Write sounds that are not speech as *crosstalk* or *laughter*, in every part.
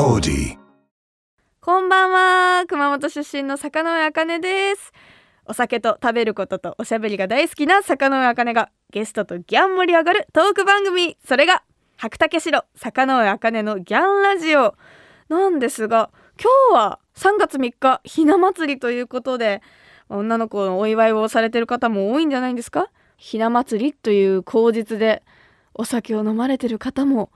OD こんばんは。熊本出身の坂上茜です。お酒と食べることとおしゃべりが大好きな坂上茜がゲストとギャン盛り上がるトーク番組。それが白竹城坂上茜のギャンラジオ。なんですが今日は3月3日ひな祭りということで女の子のお祝いをされてる方も多いんじゃないんですか？ひな祭りという口実でお酒を飲まれてる方も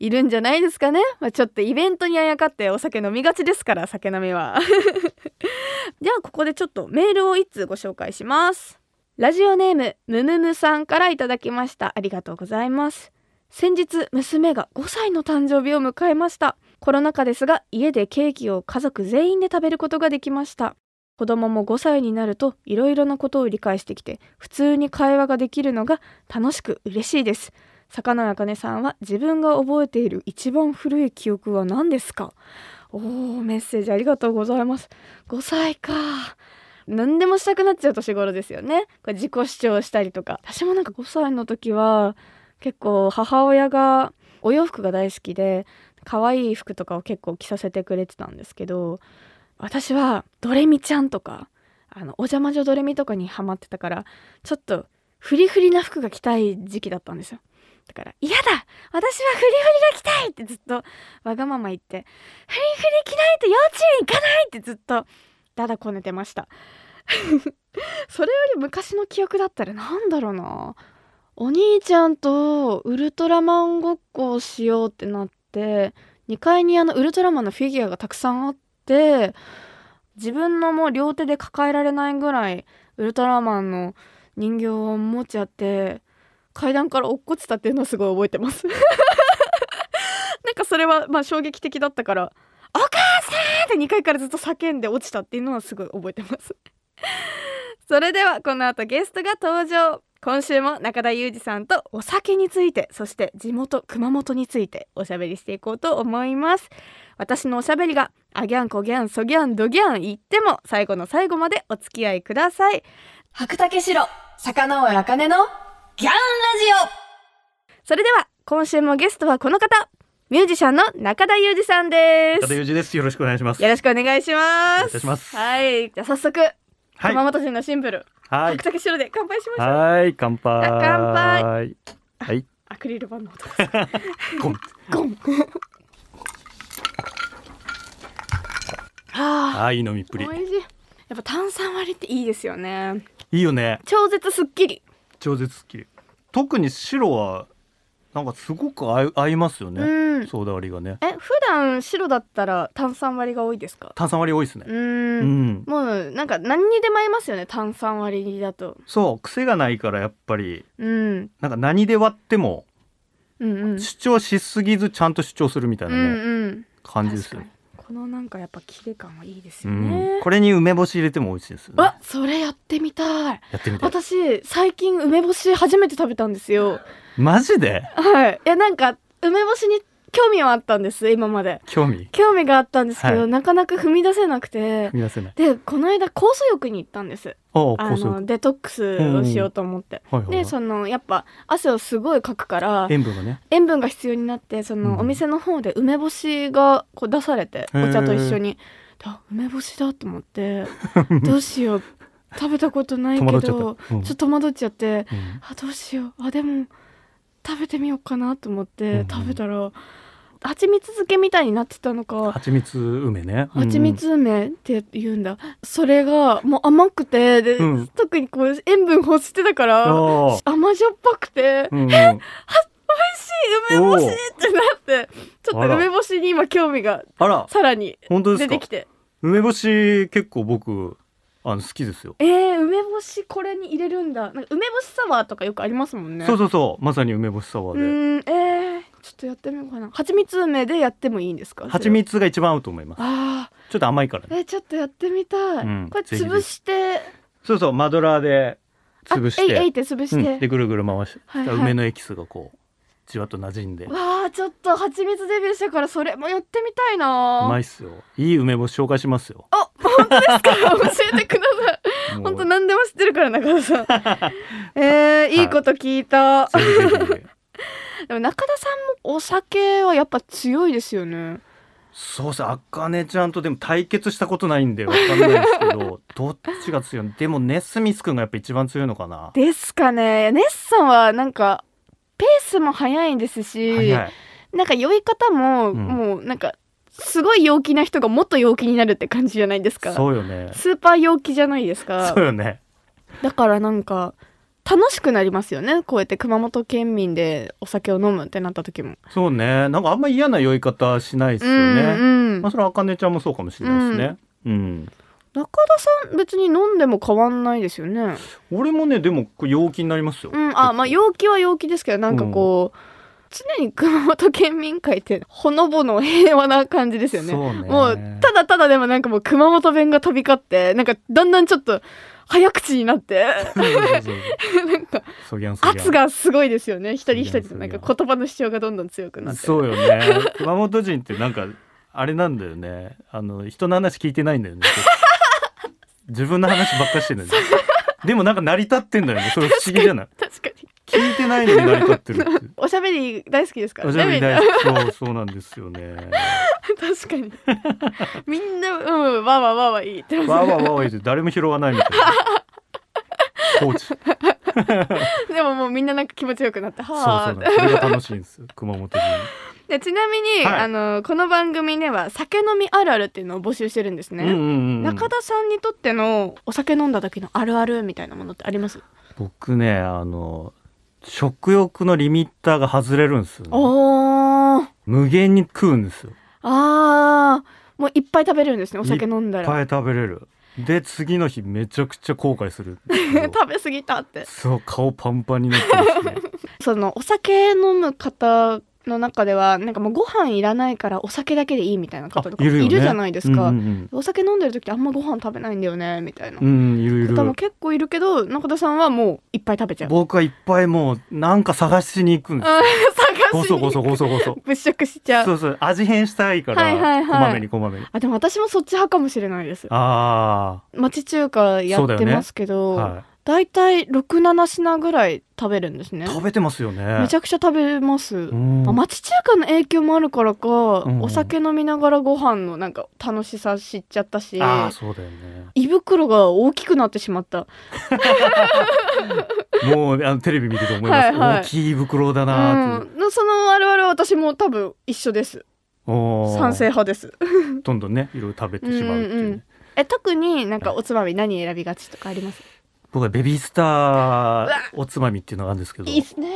いるんじゃないですかね、まあ、ちょっとイベントにあやかってお酒飲みがちですから酒飲みは。*laughs* じゃあここでちょっとメールを1通ご紹介します。ラジオネームむむむさんからいただきました。ありがとうございます。先日娘が5歳の誕生日を迎えました。コロナ禍ですが家でケーキを家族全員で食べることができました。子供も5歳になるといろいろなことを理解してきて普通に会話ができるのが楽しく嬉しいです。坂野茜さんは自分が覚えている一番古い記憶は何ですか？おーメッセージありがとうございます。5歳か。何でもしたくなっちゃう年頃ですよね。これ自己主張したりとか。私もなんか5歳の時は結構母親がお洋服が大好きで可愛い服とかを結構着させてくれてたんですけど私はドレミちゃんとかあのお邪魔女ドレミとかにハマってたからちょっとフリフリな服が着たい時期だったんですよ。だから「嫌だ私はフリフリが着たい!」ってずっとわがまま言って「フリフリ着ないと幼稚園行かない!」ってずっとだだこねてました *laughs* それより昔の記憶だったらなんだろうなお兄ちゃんとウルトラマンごっこをしようってなって2階にあのウルトラマンのフィギュアがたくさんあって自分のもう両手で抱えられないぐらいウルトラマンの人形を持っちゃって階段から落っこちたっていうのをすごい覚えてます。*laughs* なんかそれはまあ衝撃的だったから「お母さん!」って2階からずっと叫んで落ちたっていうのはすごい覚えてます。*laughs* それではこの後ゲストが登場。今週も中田裕二さんとお酒についてそして地元熊本についておしゃべりしていこうと思います。私のおしゃべりがあギャンコギャンソギャンドギャン言っても最後の最後までお付き合いください。白竹城坂上茜のギャンラジオ。それでは今週もゲストはこの方。ミュージシャンの中田裕二さんです。中田裕二です。よろしくお願いします。よろしくお願いします。お願いいたします。はい。じゃあ早速、はい。熊本人のシンプルはい。白。竹城で乾杯しましょう。はい、乾杯。あ乾杯。はい。アクリル板の音 *laughs* ゴン。ゴンはあ。はい、飲みっぷり。やっぱ炭酸割りっていいですよね。いいよね。超絶すっきり超絶好き。特に白は。なんかすごく合い合いますよね。うんソーダ割りがね。え普段白だったら炭酸割りが多いですか？炭酸割り多いですねう。うんん。もうなんか何にでも合いますよね炭酸割りだと、そう、癖がないから、やっぱり。うん、なんか何で割っても。うんうん主張しすぎず、ちゃんと主張するみたいなうんね。うん感じですよ確かに。このなんかやっぱ切れ感はいいですうよね、ん。これに梅干し入れても美味しいですよね。あそれやってみたいやってみて。私最近梅干し初めて食べたんですよマジで？はいいやなんか梅干しに興味はあったんです今まで。興味？興味があったんですけど、はい。なかなか踏み出せなくて。踏み出せない。でこの間酵素浴に行ったんです。あ。のデトックスをしようと思って、はいはいはい。でそのやっぱ汗をすごいかくから塩分がね。塩分が必要になってその、うん。お店の方で梅干しがこう出されてお茶と一緒に梅干しだと思って *laughs* どうしよう。食べたことないけどちょっと戸惑っちゃってうん。あどうしよう。あでも食べてみようかなと思って、うんうん。食べたら蜂蜜漬けみたいになってたのか。蜂蜜梅ね。蜂蜜梅って言うんだ、それがもう甘くてで、うん。特にこう塩分欲してたから。甘じょっぱくて、うんうん。美味しい梅干しってなってちょっと梅干しに今興味があら、さらに出てき。て。梅干し結構僕あの好きですよ。えー、梅干しこれに入れるんだ。なんか梅干しサワーとかよくありますもんね。そうそうそう、まさに梅干しサワうーーんえー、ちょっとやってみようかな。蜂蜜梅でやってもいいんですか？蜂蜜が一番合うと思います。あちょっと甘いからーね。えーちょっとやってみたい、うんこれ潰して。そうそう、マドラーで潰しあえいえいて、って潰して、うん、でぐるぐる回し、はいはい。梅のエキスがこうじわっと馴染んで。うわあちょっと蜂蜜デビューしてからそれもやってみたいな。まいっすよ。いい梅干し紹介しますよ。あ本当ですか？*laughs* 教えてください。本当何でも知ってるから中田さん。*laughs* えー、いいこと聞いた、ぜひぜひ。でも中田さんもお酒はやっぱ強いですよね。そうさあかねちゃんとでも対決したことないんでわかんないですけど *laughs* どっちが強い？のでもネスミス君がやっぱ一番強いのかな？ですかね。ネッさんはなんかペースも速いですしなんか酔い方も、うん。もうなんかすごい陽気な人がもっと陽気になるって感じじゃないですか。そうよね。スーパー陽気じゃないですか。そうよね。だからなんか楽しくなりますよね。こうやって熊本県民でお酒を飲むってなった時も。そうね。なんかあんま嫌な酔い方しないですようんね、うん。まあそれはあかねちゃんもそうかもしれないですね。うん、中田さん別に飲んでも変わんないですよね。俺もねでも陽気になりますよ、うん。あまあ陽気は陽気ですけどなんかこう、常に熊本県民会ってほのぼの平和な感じですよね。ね。もうただただでもなんかもう熊本弁が飛び交ってなんかだんだんちょっと早口になって。なんか圧がすごいですよね。一人一人なんか言葉の主張がどんどん強くなって。そうよね。熊本人ってなんかあれなんだよね。あの人の話聞いてないんだよね。*laughs* 自分の話ばっかしてるんだよね。でもなんか成り立ってんだよね。それ不思議じゃない？確かに聞いてないのに成り立ってる *laughs* おしゃべり大好きですからおしゃべり大好き。そうそうなんですよね確かに。みんなうんわーわーわーわーいいってわーわーわーわー言って誰も拾わないみたいな。放置 *laughs* でももうみんななんか気持ちよくなってはあなんですそれが楽しいんですよ。熊本人。でちなみに、はい。あのこの番組では酒飲みあるあるっていうのを募集してるんですね、うんうんうん中田さんにとってのお酒飲んだ時のあるあるみたいなものってあります？僕ねあの食欲のリミッターが外れるんですよ、ね、無限に食うんですよあーもういっぱい食べれるんですねお酒飲んだら。いっぱい食べれる。で次の日めちゃくちゃ後悔する。*laughs* 食べ過ぎたって。そう顔パンパンになってるしね。*laughs* そのお酒飲む方の中ではなんかもうご飯いらないからお酒だけでいいみたいな方とかいる,、じゃないですか、お酒飲んでる時ってあんまご飯食べないんだよねみたいな。方も結構いるけど中田さんはもういっぱい食べちゃう。僕はいっぱいもうなんか探しに行くんですよ。あー探しに。ごそごそごそごそ。物色しちゃう。そうそう味変したいから、はいはいはい。こまめにこまめに。あでも私もそっち派かもしれないです。あ町中華やってますけあど、はだいたい67品ぐらい食べるんですね。い食べてますよね。めちゃくちゃ食べます、うん。あ町中華の影響もあるからか、んお酒飲みながらご飯のなんか楽しさ知っちゃったしあーそうだよね。胃袋が大きくなってしまった。*laughs* もうあのテレビ見てて思います、はいはい。大きい袋だなう。ん、そのあるあるは私も多分一緒です。賛成派です。どんどんねいろいろ食べてしまうっていう。ね、うんうん。え特になんかおつまみ何選びがちとかあります？僕はベビースターおつまみっていうのがあるんですけどいいっすね。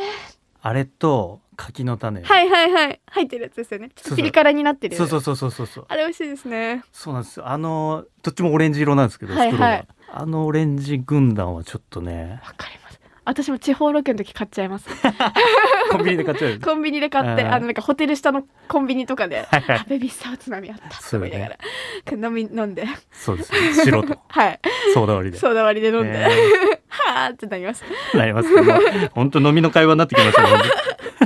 あれと柿の種、はいはいはい。入ってるやつですよね。ちょっとピリ辛になってるそうそうそうそうそうそう。あれ美味しいですね。そうなんですよ。あのどっちもオレンジ色なんですけどはいはい。あのオレンジ軍団はちょっとねわかります私も地方ロケの時買っちゃいます。*laughs* コンビニで買っちゃうコンビニで買ってうん。あのなんかホテル下のコンビニとかであベビースターおつまみあった。とそうね。思いながら飲み飲んで。そうですね。白と。*laughs* はい。ソーダ割りで。ソーダ割りで飲んで、ね。はーってなります。なりますけど本当飲みの会話になってきましたね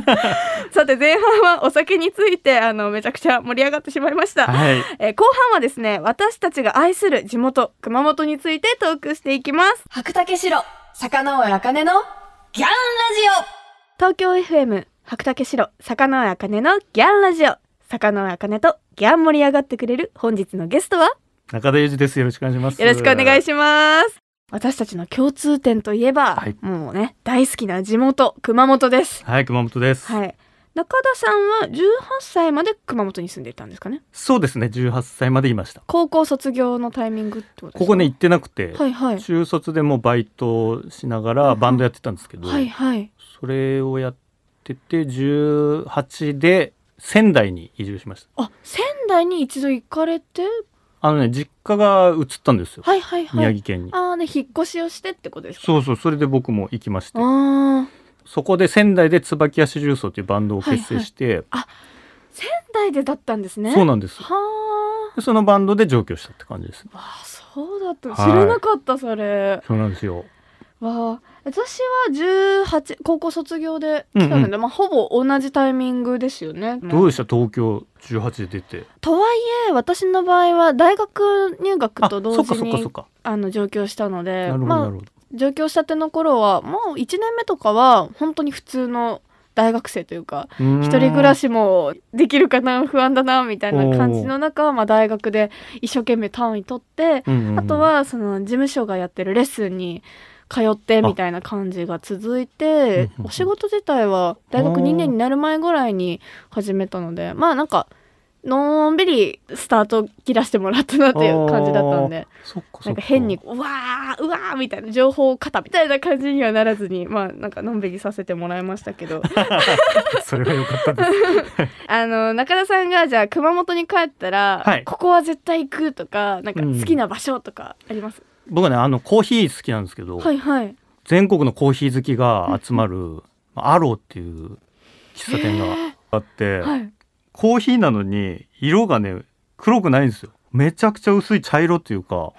*laughs* さて前半はお酒についてあのめちゃくちゃ盛り上がってしまいました、はい。えー後半はですね私たちが愛する地元熊本についてトークしていきます。白竹城、坂上茜のギャンラ東京 FM 白竹城坂上茜のギャンラジオ。坂上茜とギャン盛り上がってくれる本日のゲストは中田裕二です。よろしくお願いします。よろしくお願いします。私たちの共通点といえば、はい。もうね大好きな地元熊本です。はい熊本です、はい中田さんは18歳まで熊本に住んでいたんですかね。そうですね。18歳までいました。高校卒業のタイミングってことですか？ここね行ってなくて、はいはい。中卒でもうバイトしながらバンドやってたんですけど、はいはい。それをやってて18で仙台に移住しました。あ仙台に一度行かれて？あのね実家が移ったんですよ、はいはいはい。宮城県に。ああね引っ越しをしてってことですか？そうそうそれで僕も行きまして。ああそこで仙台で椿足重曹っていうバンドを結成して、仙台でだったんですね。そうなんです。はあ。でそのバンドで上京したって感じです。あそうだった。はい知らなかったそれ、そうなんですよ。わあ私は18高校卒業で来たので、うんまあほぼ同じタイミングですよね。どうでした？東京18で出て。とはいえ私の場合は大学入学と同時にあの上京したのでなるほどまあなるほど、上京したての頃はもう1年目とかは本当に普通の大学生というか一一人暮らしもできるかな不安だなみたいな感じの中、まあ、大学で一生懸命単位取って、あとはその事務所がやってるレッスンに通ってみたいな感じが続いてお仕事自体は大学2年になる前ぐらいに始めたのでまあなんかのんびりスタート切らしてもらったなっていう感じだったんで。そっかなんか変にうわーうわーみたいな情報型みたいな感じにはならずにまあなんかのんびりさせてもらいましたけど。*laughs* それは良かったです。*laughs* あの中田さんがじゃあ熊本に帰ったら、はい。ここは絶対行くとかなんか好きな場所とかあります、僕はねあのコーヒー好きなんですけど、はいはい。全国のコーヒー好きが集まるアローっていう喫茶店があって、はいコーヒーなのに色がね黒くないんですよ。めちゃくちゃ薄い茶色っていうか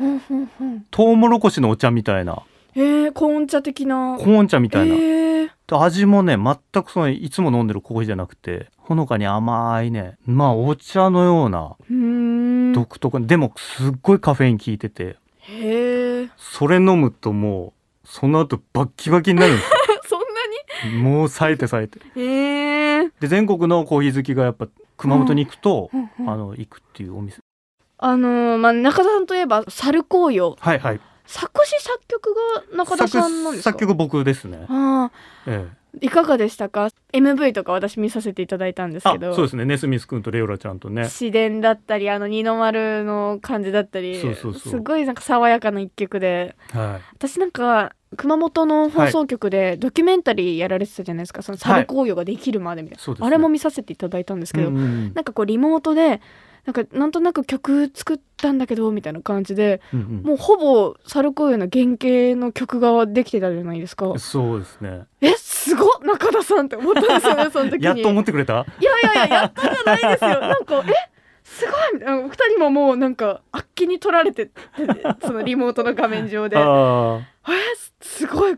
トウモロコシのお茶みたいな。えー、コーン茶的な。コーン茶みたいな、えー。で味もね全くそのいつも飲んでるコーヒーじゃなくてほのかに甘いねまあお茶のような独特なでもすっごいカフェイン効いててへえそれ飲むともうその後バッキバキになるんです *laughs* そんなよもう冴えて冴えて。にへえで全国のコーヒー好きがやっぱ熊本に行くと、あの行くっていうお店。あのーまあ中田さんといえば猿紅葉はいはい作詞作曲が中田さんなんですか？作曲僕ですね、あええ、ーいかがでしたか？MV とか私見させていただいたんですあけど。そうですね。ネスミス君とレオラちゃんとね。自然だったりあの二の丸の感じだったりそうそうそう。すごいなんか爽やかな一曲で。はい。私なんか熊本の放送局でドキュメンタリーやられてたじゃないですか、その猿紅葉ができるまでみたいな、そうですね。あれも見させていただいたんですけど、うんうん。なんかこうリモートでなんかなんとなく曲作ったんだけどみたいな感じでうんうん。もうほぼ猿紅葉の原型の曲ができてたじゃないですか。そうですね。えすごっ！中田さんって思ったんですよね *laughs* その時に。やっと思ってくれた？いやいやいややったじゃないですよ。*laughs* なんかえすごい！みたいな。二人ももうなんかあっけに取られててそのリモートの画面上で。えあすすごい。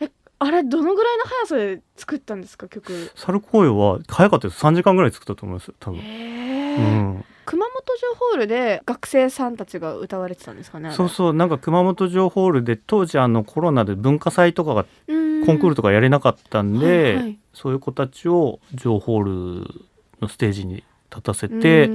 えあれどのぐらいの速さで作ったんですか曲？あ猿紅葉は早かったです。3時間ぐらい作ったと思いますよ多分、へえ、うん、熊本城ホールで学生さんたちが歌われてたんですかねそうそう。なんか熊本城ホールで当時あのコロナで文化祭とかがコンクールとかやれなかったんで、はいはい。そういう子たちを城ホールのステージに立たせて、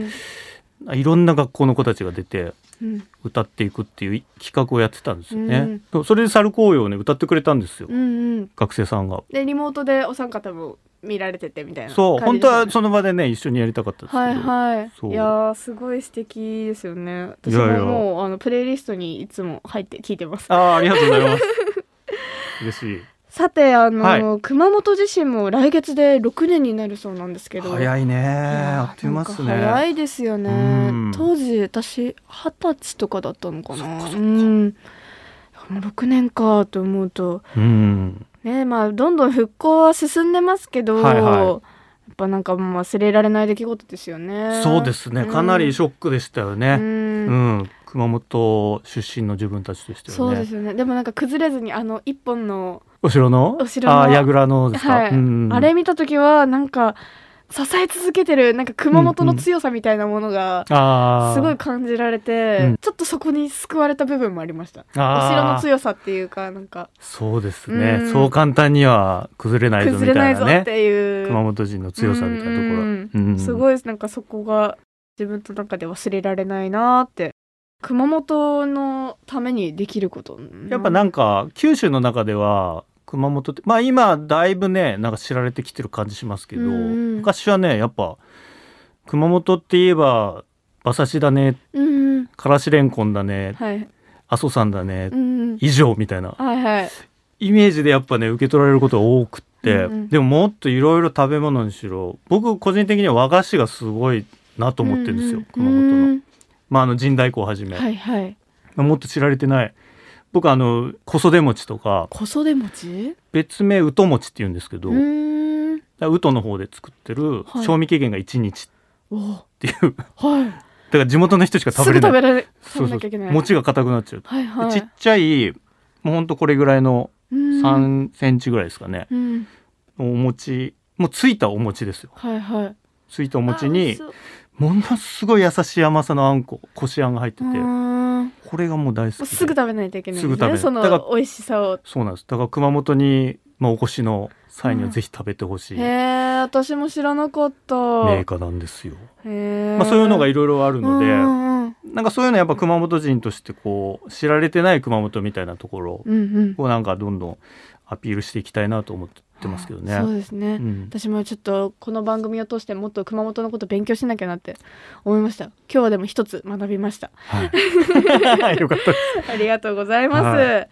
うん。いろんな学校の子たちが出てうん。歌っていくっていう企画をやってたんですよね。それで猿紅葉をね歌ってくれたんですよ、うんうん。学生さんが。でリモートでお三方も見られててみたいなそう本当はその場でね一緒にやりたかったですけど、はいはい。いやーすごい素敵ですよね。私ももうあのプレイリストにいつも入って聞いてます。ああありがとうございます。*laughs* 嬉しい。さてあの、は熊本地震も来月で6年になるそうなんですけど。早いね。あっという間っすね。早いですよね。うん。当時私二十歳とかだったのかな。うん。もう6年かと思うと。うん。ねまあどんどん復興は進んでますけど、はいはいやっぱなんかもう忘れられない出来事ですよねそうですね。かなりショックでしたようね。んうん。熊本出身の自分たちとしてはね。そうですよねでもなんか崩れずにあの一本の、お城の？お城の？ああ櫓のですか？はいうんあれ見た時はなんか支え続けてるなんか熊本の強さみたいなものが。すごい感じられて、うん。ちょっとそこに救われた部分もありました。お城の強さっていうかなんか。そうですね、うん。そう簡単には崩れないぞみ崩れないぞったいなねていう。熊本人の強さみたいなところ、うん。うんすごいなんかそこが自分の中で忘れられないなって。熊本のためにできること。やっぱなんか九州の中では熊本ってまあ今だいぶねなんか知られてきてる感じしますけど、うん昔はねやっぱ熊本って言えば馬刺しだねうんうん。からしれんこんだねはい。阿蘇山だね、うんうん。以上みたいな。はいはい。イメージでやっぱね受け取られることが多くって、うんうん。でももっといろいろ食べ物にしろ僕個人的には和菓子がすごいなと思ってるんですよ、うん熊本の。うん。まああの神代湖をはじめ、はいはい。もっと知られてない僕あの小袖餅とか小袖餅？別名うと餅って言うんですけど、うーん。だから宇土の方で作ってるはい。賞味期限が1日おっていう、だ *laughs* はい。から地元の人しか食すべれない。ぐ食べられそうそう。餅が硬くなっちゃう、はいはい。でちっちゃいもうほんとこれぐらいのうん。3センチぐらいですかね、うん。お餅もうついたお餅ですよ。はいはい。ついたお餅にものすごい優しい甘さのあんここしあんが入っててこれがもう大好きすぐ食べないといけないんですね。そだからの美味しさを。そうなんです。だから熊本にまあ、お越しの際にはぜひ食べてほしい。へえ私も知らなかった。メーカーなんですよ。へえまあ、そういうのがいろいろあるので、うんうんなんかそういうのやっぱ熊本人としてこう知られてない熊本みたいなところうんうん。をなんかどんどんアピールしていきたいなと思ってますけどね。そうですね、うん。私もちょっとこの番組を通してもっと熊本のこと勉強しなきゃなって思いました。今日はでも一つ学びました。はい、*laughs* よかった。ありがとうございます、は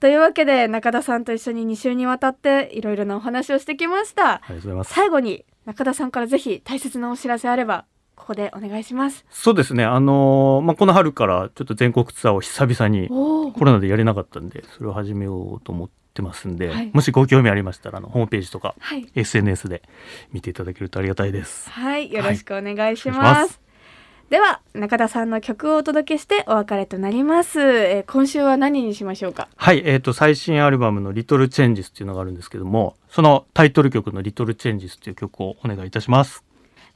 というわけで中田さんと一緒に2週にわたっていろいろなお話をしてきました。ありがとうございます。最後に中田さんからぜひ大切なお知らせあればここでお願いします。そうですね。あのーまあこの春からちょっと全国ツアーを久々にコロナでやれなかったんで、それを始めようと思ってますんで、はい。もしご興味ありましたらあのホームページとかはい。SNS で見ていただけるとありがたいです。はい。よろしくお願いします,、では中田さんの曲をお届けしてお別れとなります、えー今週は何にしましょうか？はい、えっ、と最新アルバムのリトルチェンジスっていうのがあるんですけども、そのタイトル曲のリトルチェンジスっていう曲をお願いいたします。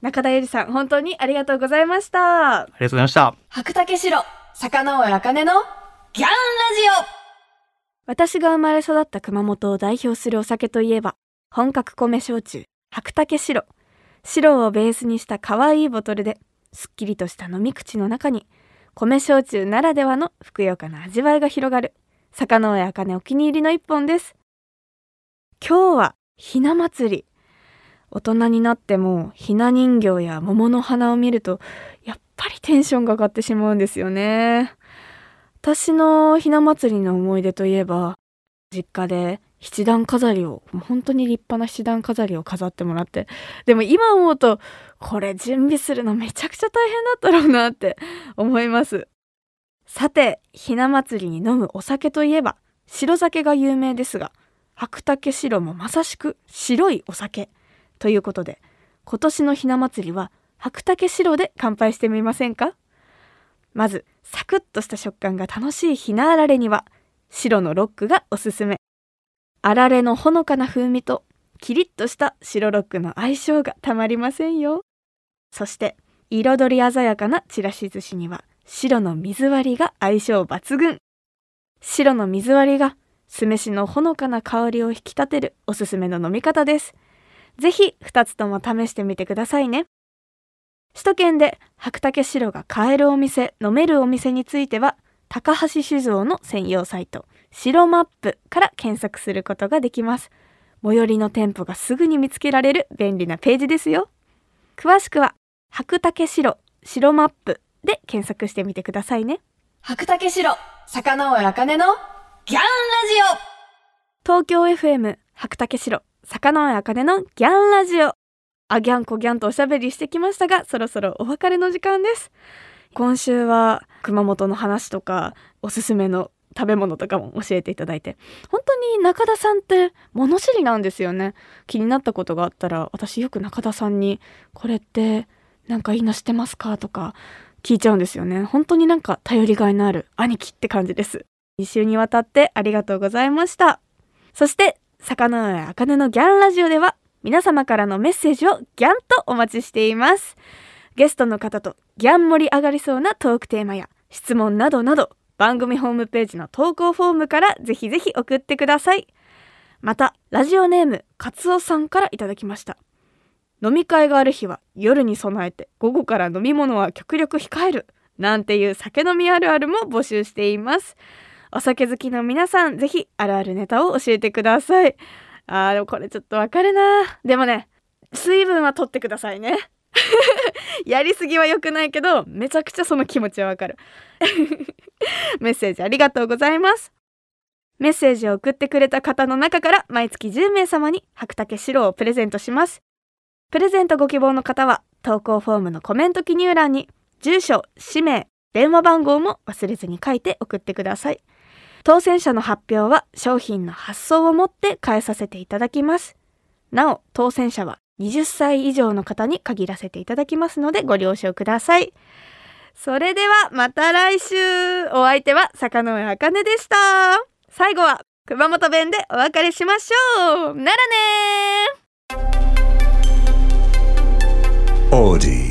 中田ゆりさん本当にありがとうございました。ありがとうございました。白竹城、坂上茜のギャンラジ私が生まれ育った熊本を代表するお酒といえば本格米焼酎白竹白。白をベースにした可愛いボトルですっきりとした飲み口の中に米焼酎ならではのふくよかな味わいが広がる。坂上茜お気に入りの一本です。今日はひな祭り。大人になってもひな人形や桃の花を見るとやっぱりテンションが上がってしまうんですよね。私のひな祭りの思い出といえば実家で七段飾りを本当に立派な七段飾りを飾ってもらってでも今思うとこれ準備するのめちゃくちゃ大変だったろうなって思います。さてひな祭りに飲むお酒といえば白酒が有名ですが白竹白もまさしく白いお酒ということで今年のひな祭りは白竹白で乾杯してみませんか？まずサクッとした食感が楽しいひなあられには白のロックがおすすめ。あられのほのかな風味とキリッとした白ロックの相性がたまりませんよ。そして彩り鮮やかなちらし寿司には白の水割りが相性抜群。白の水割りが酢飯のほのかな香りを引き立てるおすすめの飲み方です。ぜひ2つとも試してみてくださいね。首都圏で白竹白が買えるお店飲めるお店については高橋酒造の専用サイト白マップから検索することができます。最寄りの店舗がすぐに見つけられる便利なページですよ。詳しくは白竹白白マップで検索してみてくださいね。オ白竹城、坂上茜のギャンラジ東京 FM 白竹城坂上茜のギャンラジオあギャンコギャンとおしゃべりしてきましたがそろそろお別れの時間です。今週は熊本の話とかおすすめの食べ物とかも教えていただいて。本当に中田さんって物知りなんですよね。気になったことがあったら私よく中田さんにこれってなんかいいの知ってますかとか聞いちゃうんですよね。本当になんか頼りがいのある兄貴って感じです。2週にわたってありがとうございました。そして坂上茜のギャンラジオでは皆様からのメッセージをギャンとお待ちしています。ゲストの方とギャン盛り上がりそうなトークテーマや質問などなど番組ホームページの投稿フォームからぜひぜひ送ってください。またラジオネームカツオさんからいただきました。飲み会がある日は夜に備えて午後から飲み物は極力控えるなんていう酒飲みあるあるも募集しています。お酒好きの皆さんぜひあるあるネタを教えてください。あーでもこれちょっとわかるな。でもね水分は取ってくださいね。*laughs* やりすぎは良くないけどめちゃくちゃその気持ちはわかる。*laughs* メッセージありがとうございます。メッセージを送ってくれた方の中から毎月10名様に白竹白をプレゼントします。プレゼントご希望の方は投稿フォームのコメント記入欄に住所氏名電話番号も忘れずに書いて送ってください。当選者の発表は商品の発送をもって返させていただきます。なお当選者は20歳以上の方に限らせていただきますのでご了承ください。それではまた来週。お相手は坂上茜でした。最後は熊本弁でお別れしましょう。ならねー。Audi.